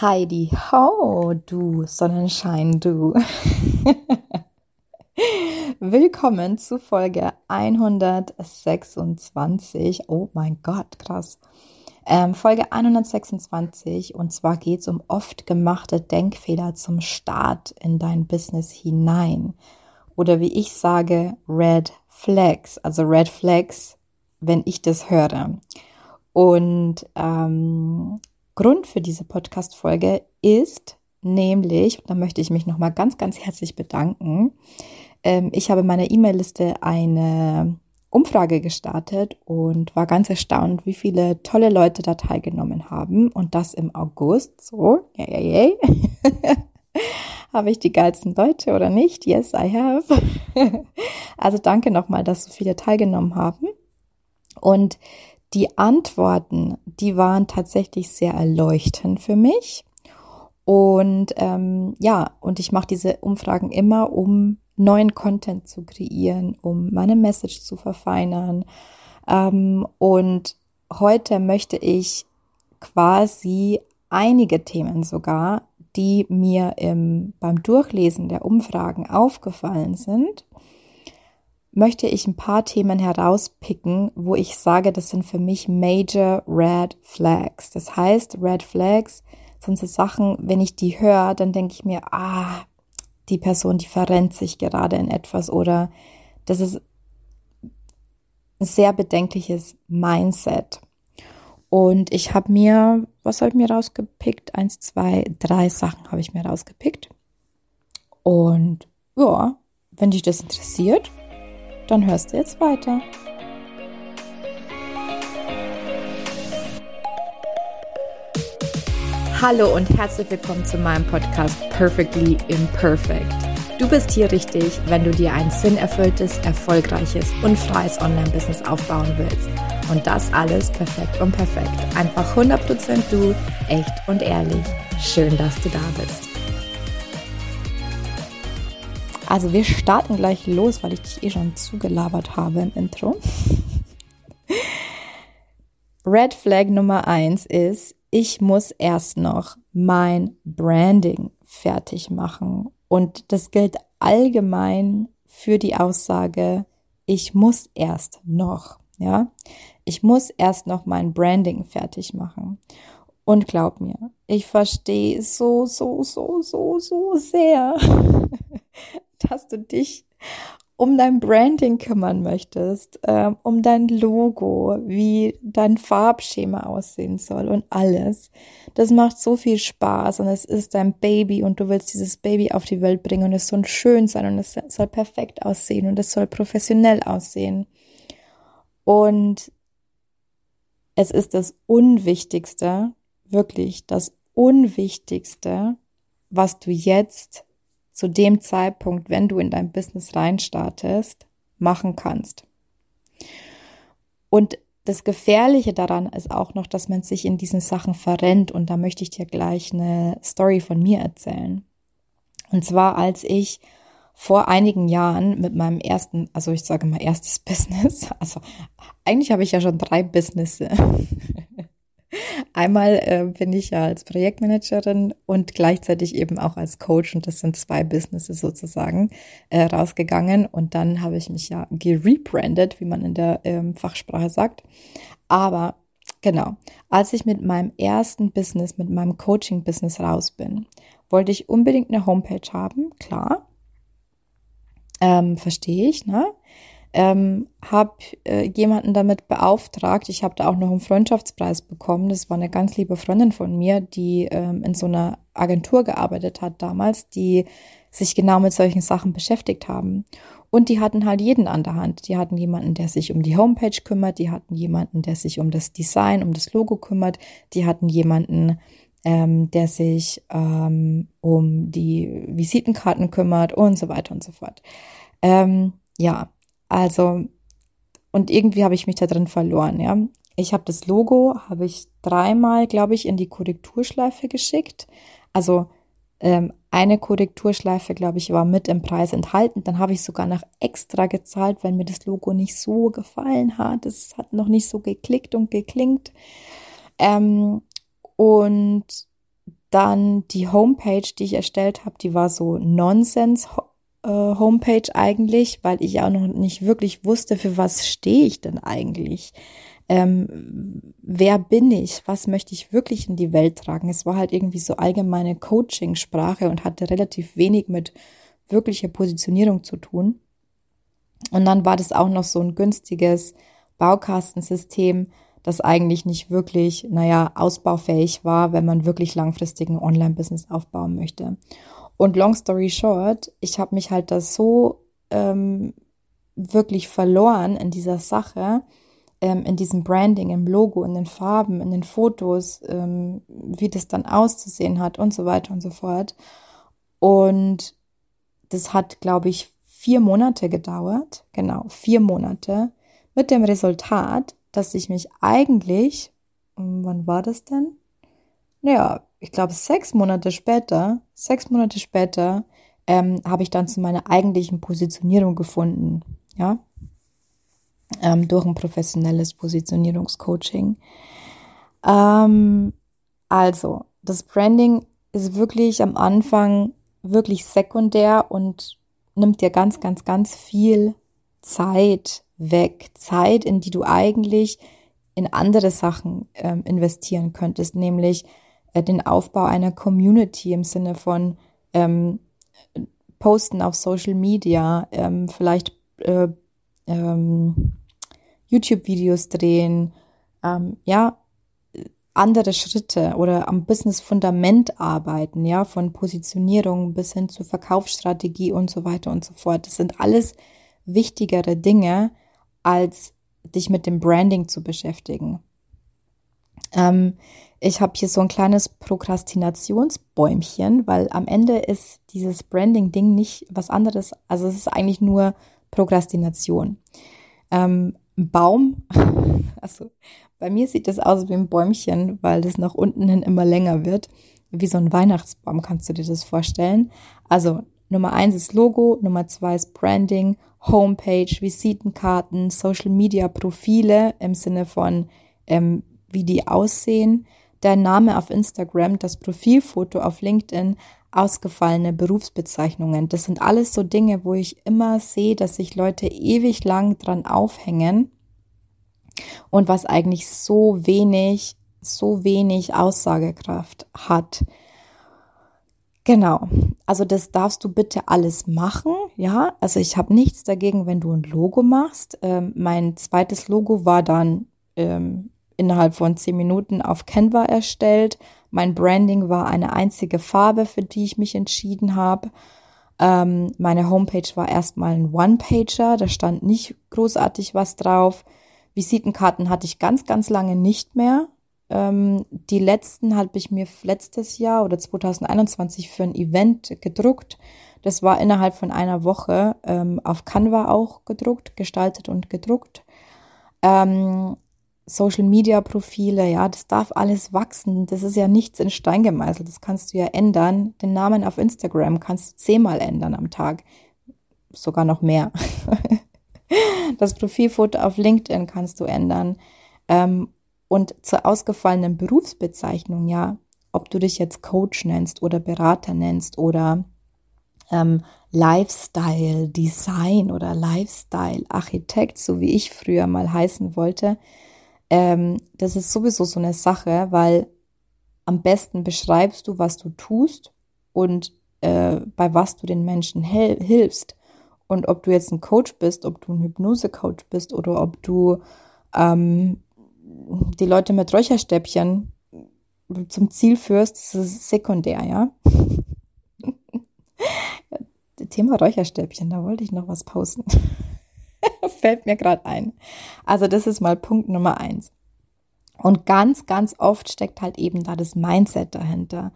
Heidi Ho, du Sonnenschein, du. Willkommen zu Folge 126. Oh mein Gott, krass. Ähm, Folge 126 und zwar geht es um oft gemachte Denkfehler zum Start in dein Business hinein. Oder wie ich sage, Red Flags, also Red Flags, wenn ich das höre. Und ähm, Grund für diese Podcast-Folge ist nämlich, da möchte ich mich nochmal ganz, ganz herzlich bedanken. Ähm, ich habe in meiner E-Mail-Liste eine Umfrage gestartet und war ganz erstaunt, wie viele tolle Leute da teilgenommen haben. Und das im August. So, yay, yay, yay. habe ich die geilsten Leute oder nicht? Yes, I have. also danke nochmal, dass so viele teilgenommen haben. Und die Antworten, die waren tatsächlich sehr erleuchtend für mich. Und ähm, ja, und ich mache diese Umfragen immer, um neuen Content zu kreieren, um meine Message zu verfeinern. Ähm, und heute möchte ich quasi einige Themen sogar, die mir im, beim Durchlesen der Umfragen aufgefallen sind, möchte ich ein paar Themen herauspicken, wo ich sage, das sind für mich Major Red Flags. Das heißt, Red Flags sind so Sachen, wenn ich die höre, dann denke ich mir, ah, die Person, die verrennt sich gerade in etwas oder das ist ein sehr bedenkliches Mindset. Und ich habe mir, was habe ich mir rausgepickt? Eins, zwei, drei Sachen habe ich mir rausgepickt. Und ja, wenn dich das interessiert, dann hörst du jetzt weiter. Hallo und herzlich willkommen zu meinem Podcast Perfectly Imperfect. Du bist hier richtig, wenn du dir ein sinnerfülltes, erfolgreiches und freies Online-Business aufbauen willst. Und das alles perfekt und perfekt. Einfach 100% du, echt und ehrlich. Schön, dass du da bist. Also wir starten gleich los, weil ich dich eh schon zugelabert habe im Intro. Red Flag Nummer eins ist, ich muss erst noch mein Branding fertig machen. Und das gilt allgemein für die Aussage, ich muss erst noch, ja. Ich muss erst noch mein Branding fertig machen. Und glaub mir, ich verstehe so, so, so, so, so sehr, dass du dich um dein Branding kümmern möchtest, ähm, um dein Logo, wie dein Farbschema aussehen soll und alles. Das macht so viel Spaß und es ist dein Baby und du willst dieses Baby auf die Welt bringen und es soll schön sein und es soll perfekt aussehen und es soll professionell aussehen. Und es ist das Unwichtigste, wirklich das Unwichtigste, was du jetzt zu dem Zeitpunkt, wenn du in dein Business reinstartest, machen kannst. Und das Gefährliche daran ist auch noch, dass man sich in diesen Sachen verrennt. Und da möchte ich dir gleich eine Story von mir erzählen. Und zwar, als ich vor einigen Jahren mit meinem ersten, also ich sage mal erstes Business, also eigentlich habe ich ja schon drei Businesses. Einmal äh, bin ich ja als Projektmanagerin und gleichzeitig eben auch als Coach und das sind zwei Businesses sozusagen äh, rausgegangen und dann habe ich mich ja gerebrandet, wie man in der ähm, Fachsprache sagt. Aber genau, als ich mit meinem ersten Business, mit meinem Coaching-Business raus bin, wollte ich unbedingt eine Homepage haben, klar. Ähm, verstehe ich, ne? Ähm, habe äh, jemanden damit beauftragt. Ich habe da auch noch einen Freundschaftspreis bekommen. Das war eine ganz liebe Freundin von mir, die ähm, in so einer Agentur gearbeitet hat damals, die sich genau mit solchen Sachen beschäftigt haben. Und die hatten halt jeden an der Hand. Die hatten jemanden, der sich um die Homepage kümmert. Die hatten jemanden, der sich um das Design, um das Logo kümmert. Die hatten jemanden, ähm, der sich ähm, um die Visitenkarten kümmert und so weiter und so fort. Ähm, ja, also, und irgendwie habe ich mich da drin verloren, ja. Ich habe das Logo, habe ich dreimal, glaube ich, in die Korrekturschleife geschickt. Also ähm, eine Korrekturschleife, glaube ich, war mit im Preis enthalten. Dann habe ich sogar noch extra gezahlt, weil mir das Logo nicht so gefallen hat. Es hat noch nicht so geklickt und geklingt. Ähm, und Dann die Homepage, die ich erstellt habe, die war so Nonsens äh, Homepage eigentlich, weil ich auch noch nicht wirklich wusste, für was stehe ich denn eigentlich. Ähm, wer bin ich? Was möchte ich wirklich in die Welt tragen? Es war halt irgendwie so allgemeine Coaching-Sprache und hatte relativ wenig mit wirklicher Positionierung zu tun. Und dann war das auch noch so ein günstiges Baukastensystem, das eigentlich nicht wirklich, naja, ausbaufähig war, wenn man wirklich langfristig ein Online-Business aufbauen möchte. Und long story short, ich habe mich halt da so ähm, wirklich verloren in dieser Sache, ähm, in diesem Branding, im Logo, in den Farben, in den Fotos, ähm, wie das dann auszusehen hat und so weiter und so fort. Und das hat, glaube ich, vier Monate gedauert. Genau, vier Monate. Mit dem Resultat, dass ich mich eigentlich, wann war das denn? Naja, ich glaube, sechs Monate später, sechs Monate später, ähm, habe ich dann zu meiner eigentlichen Positionierung gefunden. Ja, ähm, durch ein professionelles Positionierungscoaching. Ähm, also, das Branding ist wirklich am Anfang wirklich sekundär und nimmt dir ganz, ganz, ganz viel Zeit weg. Zeit, in die du eigentlich in andere Sachen ähm, investieren könntest, nämlich äh, den Aufbau einer Community im Sinne von ähm, Posten auf Social Media, ähm, vielleicht äh, ähm, YouTube-Videos drehen, ähm, ja, andere Schritte oder am Business-Fundament arbeiten, ja, von Positionierung bis hin zu Verkaufsstrategie und so weiter und so fort. Das sind alles wichtigere Dinge, als dich mit dem Branding zu beschäftigen. Ähm, ich habe hier so ein kleines Prokrastinationsbäumchen, weil am Ende ist dieses Branding-Ding nicht was anderes. Also es ist eigentlich nur Prokrastination. Ähm, Baum, also bei mir sieht das aus wie ein Bäumchen, weil das nach unten hin immer länger wird. Wie so ein Weihnachtsbaum kannst du dir das vorstellen. Also Nummer eins ist Logo, Nummer zwei ist Branding, Homepage, Visitenkarten, Social Media Profile im Sinne von, ähm, wie die aussehen, der Name auf Instagram, das Profilfoto auf LinkedIn, ausgefallene Berufsbezeichnungen. Das sind alles so Dinge, wo ich immer sehe, dass sich Leute ewig lang dran aufhängen und was eigentlich so wenig, so wenig Aussagekraft hat. Genau. Also das darfst du bitte alles machen, ja. Also ich habe nichts dagegen, wenn du ein Logo machst. Ähm, mein zweites Logo war dann ähm, innerhalb von zehn Minuten auf Canva erstellt. Mein Branding war eine einzige Farbe, für die ich mich entschieden habe. Ähm, meine Homepage war erstmal ein One-Pager, da stand nicht großartig was drauf. Visitenkarten hatte ich ganz, ganz lange nicht mehr. Ähm, die letzten habe ich mir letztes Jahr oder 2021 für ein Event gedruckt. Das war innerhalb von einer Woche ähm, auf Canva auch gedruckt, gestaltet und gedruckt. Ähm, Social Media Profile, ja, das darf alles wachsen. Das ist ja nichts in Stein gemeißelt. Das kannst du ja ändern. Den Namen auf Instagram kannst du zehnmal ändern am Tag. Sogar noch mehr. Das Profilfoto auf LinkedIn kannst du ändern. Ähm, und zur ausgefallenen Berufsbezeichnung, ja, ob du dich jetzt Coach nennst oder Berater nennst oder ähm, Lifestyle Design oder Lifestyle Architekt, so wie ich früher mal heißen wollte, ähm, das ist sowieso so eine Sache, weil am besten beschreibst du, was du tust und äh, bei was du den Menschen hilfst. Und ob du jetzt ein Coach bist, ob du ein Hypnose-Coach bist oder ob du ähm, die Leute mit Räucherstäbchen zum Ziel führst, das ist sekundär, ja. Thema Räucherstäbchen, da wollte ich noch was posten. Fällt mir gerade ein. Also das ist mal Punkt Nummer eins. Und ganz, ganz oft steckt halt eben da das Mindset dahinter.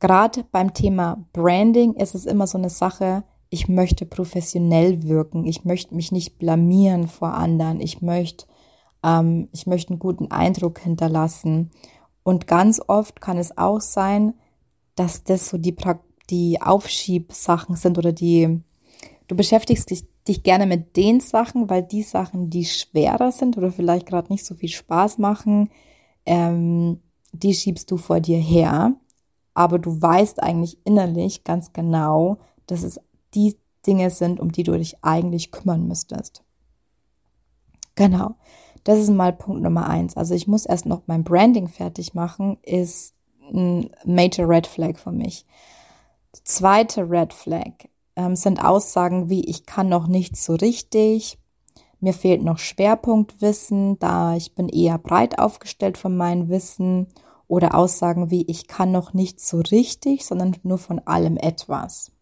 Gerade beim Thema Branding ist es immer so eine Sache, ich möchte professionell wirken, ich möchte mich nicht blamieren vor anderen, ich möchte, ähm, ich möchte einen guten Eindruck hinterlassen. Und ganz oft kann es auch sein, dass das so die, die Aufschiebsachen sind oder die, du beschäftigst dich, dich gerne mit den Sachen, weil die Sachen, die schwerer sind oder vielleicht gerade nicht so viel Spaß machen, ähm, die schiebst du vor dir her. aber du weißt eigentlich innerlich ganz genau, dass es die Dinge sind, um die du dich eigentlich kümmern müsstest. Genau. Das ist mal Punkt Nummer eins. Also ich muss erst noch mein Branding fertig machen, ist ein Major Red Flag für mich. zweite Red Flag ähm, sind Aussagen wie ich kann noch nicht so richtig, mir fehlt noch Schwerpunktwissen, da ich bin eher breit aufgestellt von meinem Wissen oder Aussagen wie ich kann noch nicht so richtig, sondern nur von allem etwas.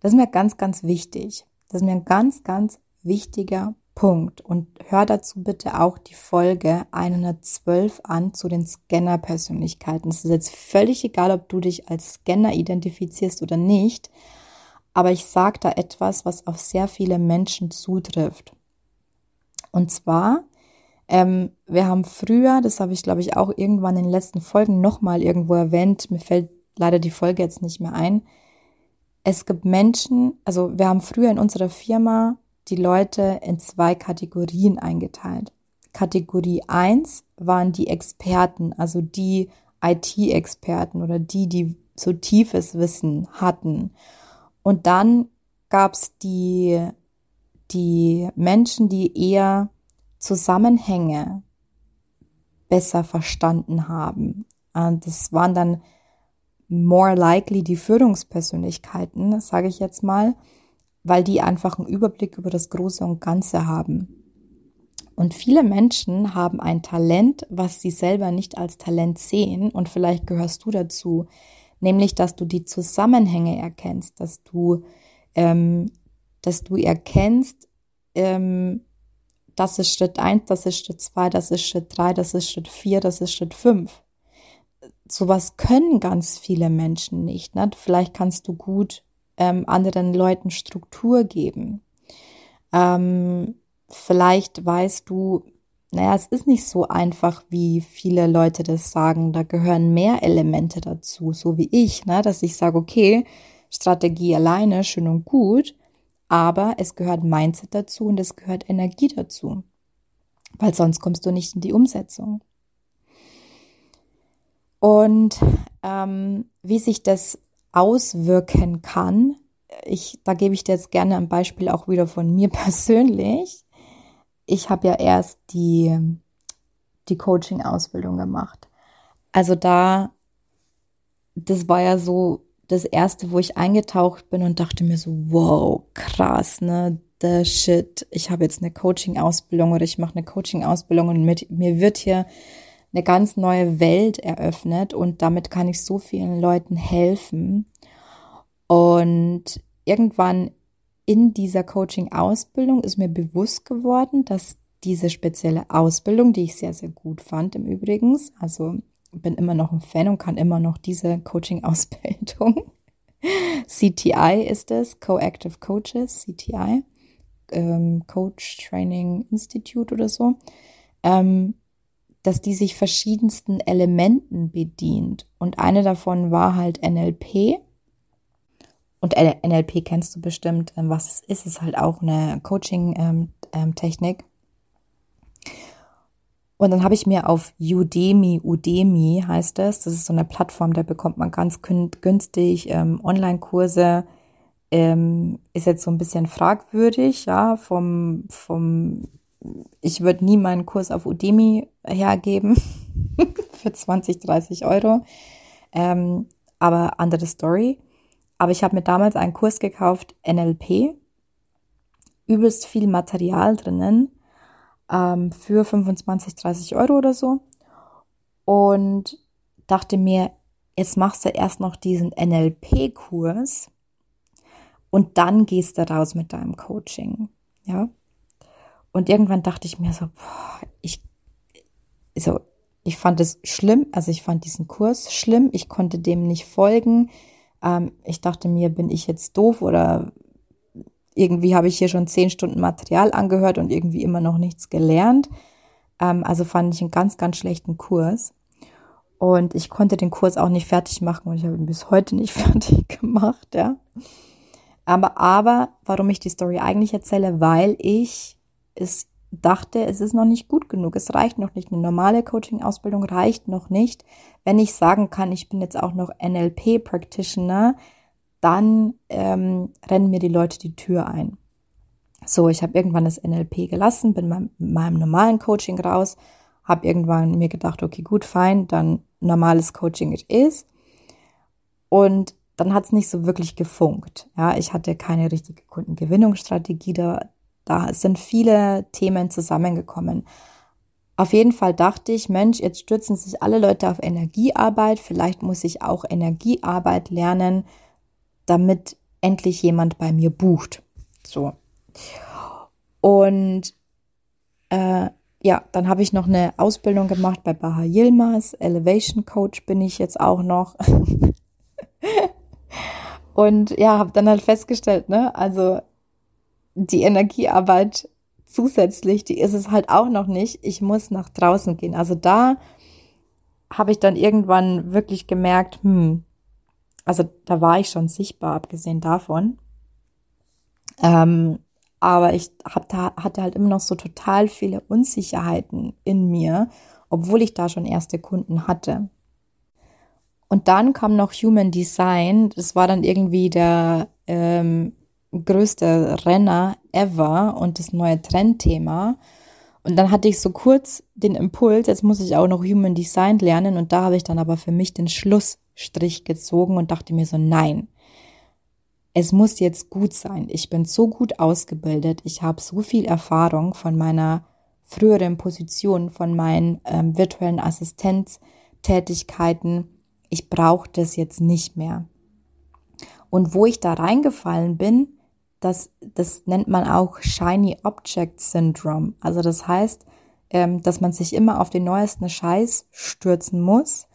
Das ist mir ganz, ganz wichtig. Das ist mir ein ganz, ganz wichtiger Punkt. Und hör dazu bitte auch die Folge 112 an zu den Scanner-Persönlichkeiten. Es ist jetzt völlig egal, ob du dich als Scanner identifizierst oder nicht. Aber ich sage da etwas, was auf sehr viele Menschen zutrifft. Und zwar, ähm, wir haben früher, das habe ich glaube ich auch irgendwann in den letzten Folgen nochmal irgendwo erwähnt, mir fällt leider die Folge jetzt nicht mehr ein. Es gibt Menschen, also wir haben früher in unserer Firma die Leute in zwei Kategorien eingeteilt. Kategorie 1 waren die Experten, also die IT-Experten oder die, die so tiefes Wissen hatten. Und dann gab es die, die Menschen, die eher Zusammenhänge besser verstanden haben. Und das waren dann more likely die Führungspersönlichkeiten, sage ich jetzt mal weil die einfach einen Überblick über das Große und Ganze haben. Und viele Menschen haben ein Talent, was sie selber nicht als Talent sehen. Und vielleicht gehörst du dazu, nämlich, dass du die Zusammenhänge erkennst, dass du, ähm, dass du erkennst, ähm, das ist Schritt eins, das ist Schritt zwei, das ist Schritt drei, das ist Schritt vier, das ist Schritt fünf. Sowas können ganz viele Menschen nicht. Ne? Vielleicht kannst du gut ähm, anderen Leuten Struktur geben. Ähm, vielleicht weißt du, naja, es ist nicht so einfach, wie viele Leute das sagen. Da gehören mehr Elemente dazu, so wie ich, ne? dass ich sage, okay, Strategie alleine, schön und gut, aber es gehört Mindset dazu und es gehört Energie dazu, weil sonst kommst du nicht in die Umsetzung. Und ähm, wie sich das auswirken kann. Ich, da gebe ich dir jetzt gerne ein Beispiel auch wieder von mir persönlich. Ich habe ja erst die, die Coaching-Ausbildung gemacht. Also da, das war ja so das erste, wo ich eingetaucht bin und dachte mir so, wow, krass, ne? The shit. Ich habe jetzt eine Coaching-Ausbildung oder ich mache eine Coaching-Ausbildung und mit, mir wird hier eine ganz neue Welt eröffnet und damit kann ich so vielen Leuten helfen. Und irgendwann in dieser Coaching-Ausbildung ist mir bewusst geworden, dass diese spezielle Ausbildung, die ich sehr, sehr gut fand im Übrigen, also bin immer noch ein Fan und kann immer noch diese Coaching-Ausbildung. CTI ist es, Co-Active Coaches, CTI, ähm, Coach Training Institute oder so. Ähm, dass die sich verschiedensten Elementen bedient. Und eine davon war halt NLP. Und NLP kennst du bestimmt, ähm, was es ist. Es ist halt auch eine Coaching-Technik. Ähm, ähm, und dann habe ich mir auf Udemy, Udemy heißt es, das ist so eine Plattform, da bekommt man ganz günstig ähm, Online-Kurse. Ähm, ist jetzt so ein bisschen fragwürdig, ja, vom, vom ich würde nie meinen Kurs auf Udemy hergeben für 20, 30 Euro. Ähm, aber andere Story. Aber ich habe mir damals einen Kurs gekauft, NLP. Übelst viel Material drinnen ähm, für 25, 30 Euro oder so. Und dachte mir, jetzt machst du erst noch diesen NLP-Kurs und dann gehst du raus mit deinem Coaching. Ja. Und irgendwann dachte ich mir so, boah, ich, so, ich fand es schlimm, also ich fand diesen Kurs schlimm, ich konnte dem nicht folgen. Ähm, ich dachte mir, bin ich jetzt doof oder irgendwie habe ich hier schon zehn Stunden Material angehört und irgendwie immer noch nichts gelernt. Ähm, also fand ich einen ganz, ganz schlechten Kurs. Und ich konnte den Kurs auch nicht fertig machen und ich habe ihn bis heute nicht fertig gemacht, ja. Aber, aber, warum ich die Story eigentlich erzähle, weil ich es dachte, es ist noch nicht gut genug, es reicht noch nicht. Eine normale Coaching-Ausbildung reicht noch nicht. Wenn ich sagen kann, ich bin jetzt auch noch NLP-Practitioner, dann ähm, rennen mir die Leute die Tür ein. So, ich habe irgendwann das NLP gelassen, bin mit meinem normalen Coaching raus, habe irgendwann mir gedacht, okay, gut, fein, dann normales Coaching it is. Und dann hat es nicht so wirklich gefunkt. Ja, ich hatte keine richtige Kundengewinnungsstrategie da. Da sind viele Themen zusammengekommen. Auf jeden Fall dachte ich, Mensch, jetzt stürzen sich alle Leute auf Energiearbeit. Vielleicht muss ich auch Energiearbeit lernen, damit endlich jemand bei mir bucht. So. Und äh, ja, dann habe ich noch eine Ausbildung gemacht bei Baha Yilmaz. Elevation Coach bin ich jetzt auch noch. Und ja, habe dann halt festgestellt, ne, also die Energiearbeit zusätzlich, die ist es halt auch noch nicht. Ich muss nach draußen gehen. Also da habe ich dann irgendwann wirklich gemerkt, hm, also da war ich schon sichtbar, abgesehen davon. Ähm, aber ich hab da, hatte halt immer noch so total viele Unsicherheiten in mir, obwohl ich da schon erste Kunden hatte. Und dann kam noch Human Design. Das war dann irgendwie der ähm, größte Renner ever und das neue Trendthema. Und dann hatte ich so kurz den Impuls, jetzt muss ich auch noch Human Design lernen. Und da habe ich dann aber für mich den Schlussstrich gezogen und dachte mir so, nein, es muss jetzt gut sein. Ich bin so gut ausgebildet. Ich habe so viel Erfahrung von meiner früheren Position, von meinen ähm, virtuellen Assistenztätigkeiten ich brauche das jetzt nicht mehr. Und wo ich da reingefallen bin, das, das nennt man auch Shiny Object Syndrome. Also das heißt, ähm, dass man sich immer auf den neuesten Scheiß stürzen muss,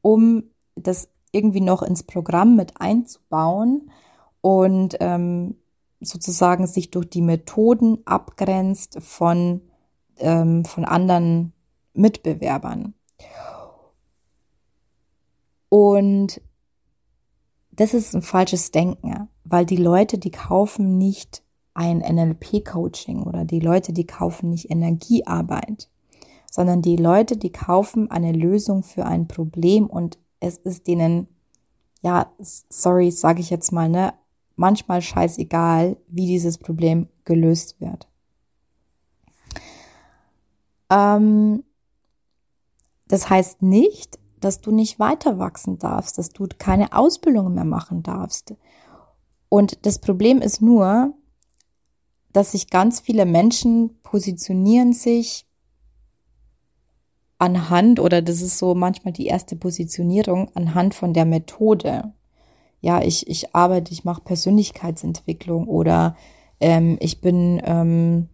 um das irgendwie noch ins Programm mit einzubauen und ähm, sozusagen sich durch die Methoden abgrenzt von, ähm, von anderen Mitbewerbern. Und das ist ein falsches Denken, weil die Leute, die kaufen nicht ein NLP-Coaching oder die Leute, die kaufen nicht Energiearbeit, sondern die Leute, die kaufen eine Lösung für ein Problem und es ist denen, ja, sorry, sage ich jetzt mal, ne, manchmal scheißegal, wie dieses Problem gelöst wird. Ähm, das heißt nicht, dass du nicht weiter wachsen darfst, dass du keine Ausbildung mehr machen darfst. Und das Problem ist nur, dass sich ganz viele Menschen positionieren sich anhand, oder das ist so manchmal die erste Positionierung, anhand von der Methode. Ja, ich, ich arbeite, ich mache Persönlichkeitsentwicklung oder ähm, ich bin ähm,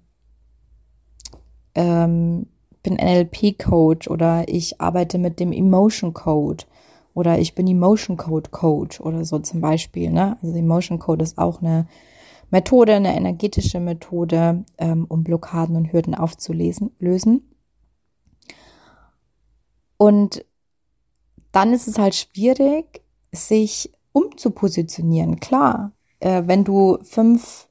ähm, bin NLP-Coach oder ich arbeite mit dem Emotion Code oder ich bin Emotion Code Coach oder so zum Beispiel. Ne? Also Emotion Code ist auch eine Methode, eine energetische Methode, ähm, um Blockaden und Hürden aufzulesen, lösen. Und dann ist es halt schwierig, sich umzupositionieren. Klar, äh, wenn du fünf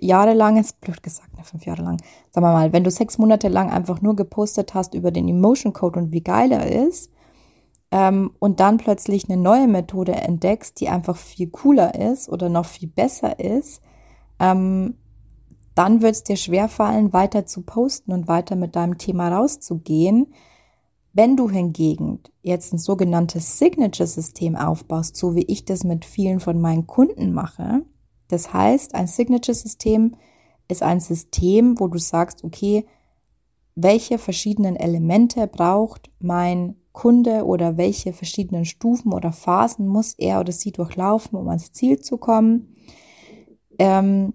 Jahre lang, ist blöd gesagt, ne, fünf Jahre lang, sagen wir mal, wenn du sechs Monate lang einfach nur gepostet hast über den Emotion Code und wie geil er ist, ähm, und dann plötzlich eine neue Methode entdeckst, die einfach viel cooler ist oder noch viel besser ist, ähm, dann wird es dir schwerfallen, weiter zu posten und weiter mit deinem Thema rauszugehen. Wenn du hingegen jetzt ein sogenanntes Signature-System aufbaust, so wie ich das mit vielen von meinen Kunden mache, das heißt, ein Signature-System ist ein System, wo du sagst, okay, welche verschiedenen Elemente braucht mein Kunde oder welche verschiedenen Stufen oder Phasen muss er oder sie durchlaufen, um ans Ziel zu kommen. Ähm,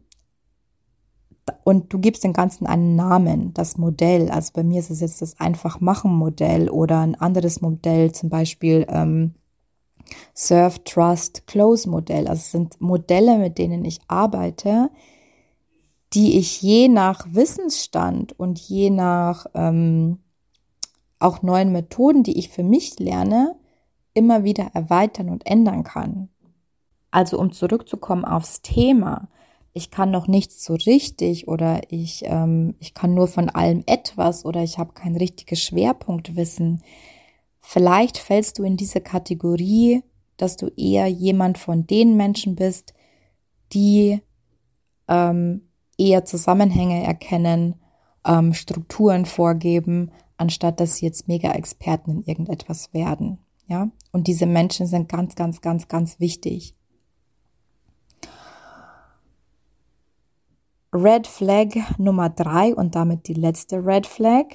und du gibst dem Ganzen einen Namen, das Modell. Also bei mir ist es jetzt das Einfach-Machen-Modell oder ein anderes Modell, zum Beispiel ähm, Serve, Trust, Close Modell. Also es sind Modelle, mit denen ich arbeite, die ich je nach Wissensstand und je nach ähm, auch neuen Methoden, die ich für mich lerne, immer wieder erweitern und ändern kann. Also um zurückzukommen aufs Thema. ich kann noch nichts so richtig oder ich, ähm, ich kann nur von allem etwas oder ich habe kein richtiges Schwerpunktwissen. Vielleicht fällst du in diese Kategorie, dass du eher jemand von den Menschen bist, die ähm, eher Zusammenhänge erkennen, ähm, Strukturen vorgeben, anstatt dass sie jetzt Mega-Experten in irgendetwas werden. Ja, und diese Menschen sind ganz, ganz, ganz, ganz wichtig. Red Flag Nummer drei und damit die letzte Red Flag.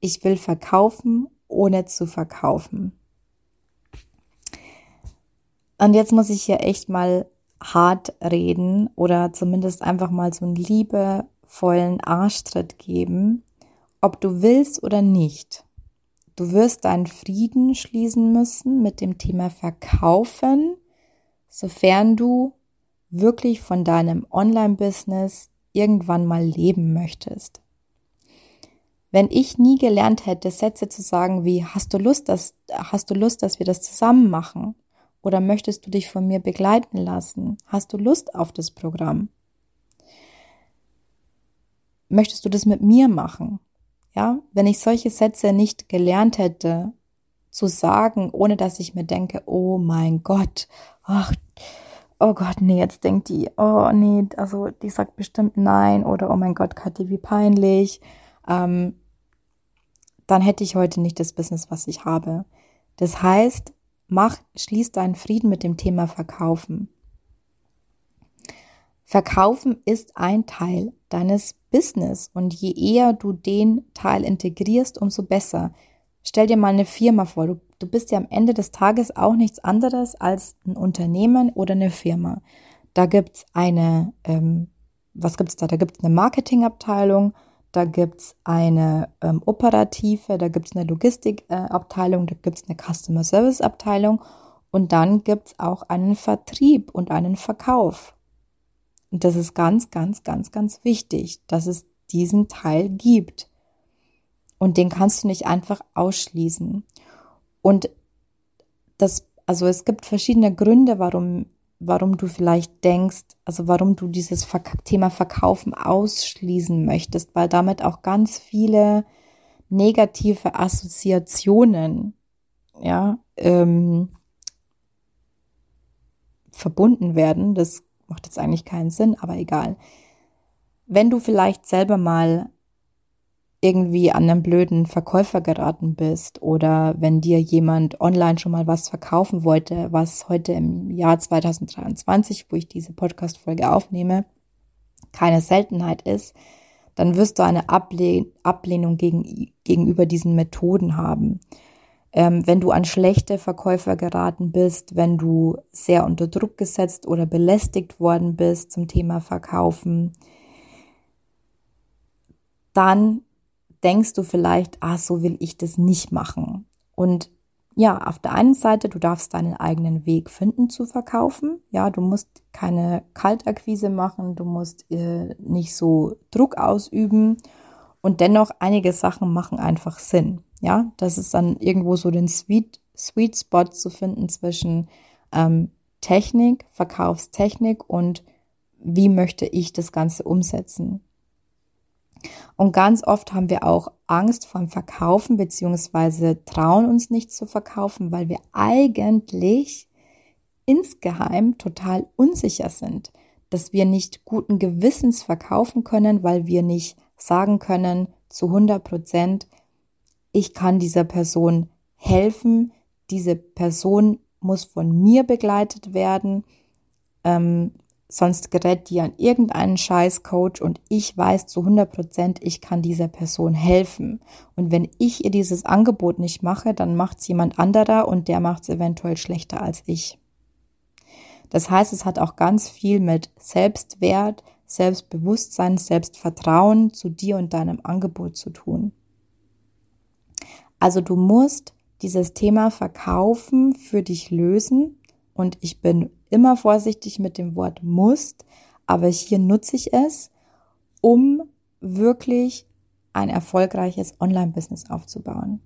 Ich will verkaufen, ohne zu verkaufen. Und jetzt muss ich hier echt mal hart reden oder zumindest einfach mal so einen liebevollen Arschtritt geben, ob du willst oder nicht. Du wirst deinen Frieden schließen müssen mit dem Thema Verkaufen, sofern du wirklich von deinem Online-Business irgendwann mal leben möchtest. Wenn ich nie gelernt hätte, Sätze zu sagen wie, hast du Lust, dass, hast du Lust, dass wir das zusammen machen? Oder möchtest du dich von mir begleiten lassen? Hast du Lust auf das Programm? Möchtest du das mit mir machen? Ja, wenn ich solche Sätze nicht gelernt hätte zu sagen, ohne dass ich mir denke, oh mein Gott, ach, oh Gott, nee, jetzt denkt die, oh nee, also die sagt bestimmt nein oder oh mein Gott, Kathi, wie peinlich, ähm, dann hätte ich heute nicht das Business, was ich habe. Das heißt, mach, schließ deinen Frieden mit dem Thema Verkaufen. Verkaufen ist ein Teil deines Business und je eher du den Teil integrierst, umso besser. Stell dir mal eine Firma vor. Du, du bist ja am Ende des Tages auch nichts anderes als ein Unternehmen oder eine Firma. Da gibt's eine, ähm, was gibt's da? Da gibt's eine Marketingabteilung, da gibt's eine ähm, operative, da gibt's eine Logistikabteilung, äh, da gibt's eine Customer Service Abteilung und dann gibt's auch einen Vertrieb und einen Verkauf. Und das ist ganz, ganz, ganz, ganz wichtig, dass es diesen Teil gibt. Und den kannst du nicht einfach ausschließen. Und das, also es gibt verschiedene Gründe, warum, warum du vielleicht denkst, also warum du dieses Thema Verkaufen ausschließen möchtest, weil damit auch ganz viele negative Assoziationen, ja, ähm, verbunden werden. Das macht jetzt eigentlich keinen Sinn, aber egal. Wenn du vielleicht selber mal irgendwie an einen blöden Verkäufer geraten bist oder wenn dir jemand online schon mal was verkaufen wollte, was heute im Jahr 2023, wo ich diese Podcast-Folge aufnehme, keine Seltenheit ist, dann wirst du eine Ablehnung gegen, gegenüber diesen Methoden haben ähm, wenn du an schlechte Verkäufer geraten bist, wenn du sehr unter Druck gesetzt oder belästigt worden bist zum Thema Verkaufen, dann denkst du vielleicht, ah, so will ich das nicht machen. Und ja, auf der einen Seite, du darfst deinen eigenen Weg finden zu verkaufen. Ja, du musst keine Kaltakquise machen, du musst äh, nicht so Druck ausüben und dennoch einige Sachen machen einfach Sinn. Ja, das ist dann irgendwo so den Sweet, Sweet Spot zu finden zwischen ähm, Technik, Verkaufstechnik und wie möchte ich das Ganze umsetzen. Und ganz oft haben wir auch Angst vor dem Verkaufen beziehungsweise trauen uns nicht zu verkaufen, weil wir eigentlich insgeheim total unsicher sind, dass wir nicht guten Gewissens verkaufen können, weil wir nicht sagen können zu 100 Prozent, ich kann dieser Person helfen, diese Person muss von mir begleitet werden, ähm, sonst gerät die an irgendeinen Scheißcoach und ich weiß zu 100 Prozent, ich kann dieser Person helfen. Und wenn ich ihr dieses Angebot nicht mache, dann macht es jemand anderer und der macht es eventuell schlechter als ich. Das heißt, es hat auch ganz viel mit Selbstwert, Selbstbewusstsein, Selbstvertrauen zu dir und deinem Angebot zu tun. Also du musst dieses Thema Verkaufen für dich lösen. Und ich bin immer vorsichtig mit dem Wort musst, aber hier nutze ich es, um wirklich ein erfolgreiches Online-Business aufzubauen.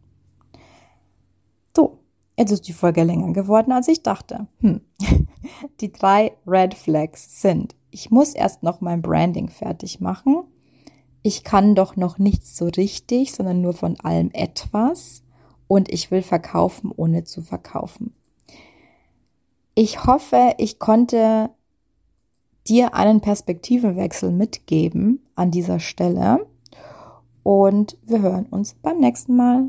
So, jetzt ist die Folge länger geworden, als ich dachte. Hm. Die drei Red Flags sind, ich muss erst noch mein Branding fertig machen. Ich kann doch noch nichts so richtig, sondern nur von allem etwas. Und ich will verkaufen, ohne zu verkaufen. Ich hoffe, ich konnte dir einen Perspektivenwechsel mitgeben an dieser Stelle. Und wir hören uns beim nächsten Mal.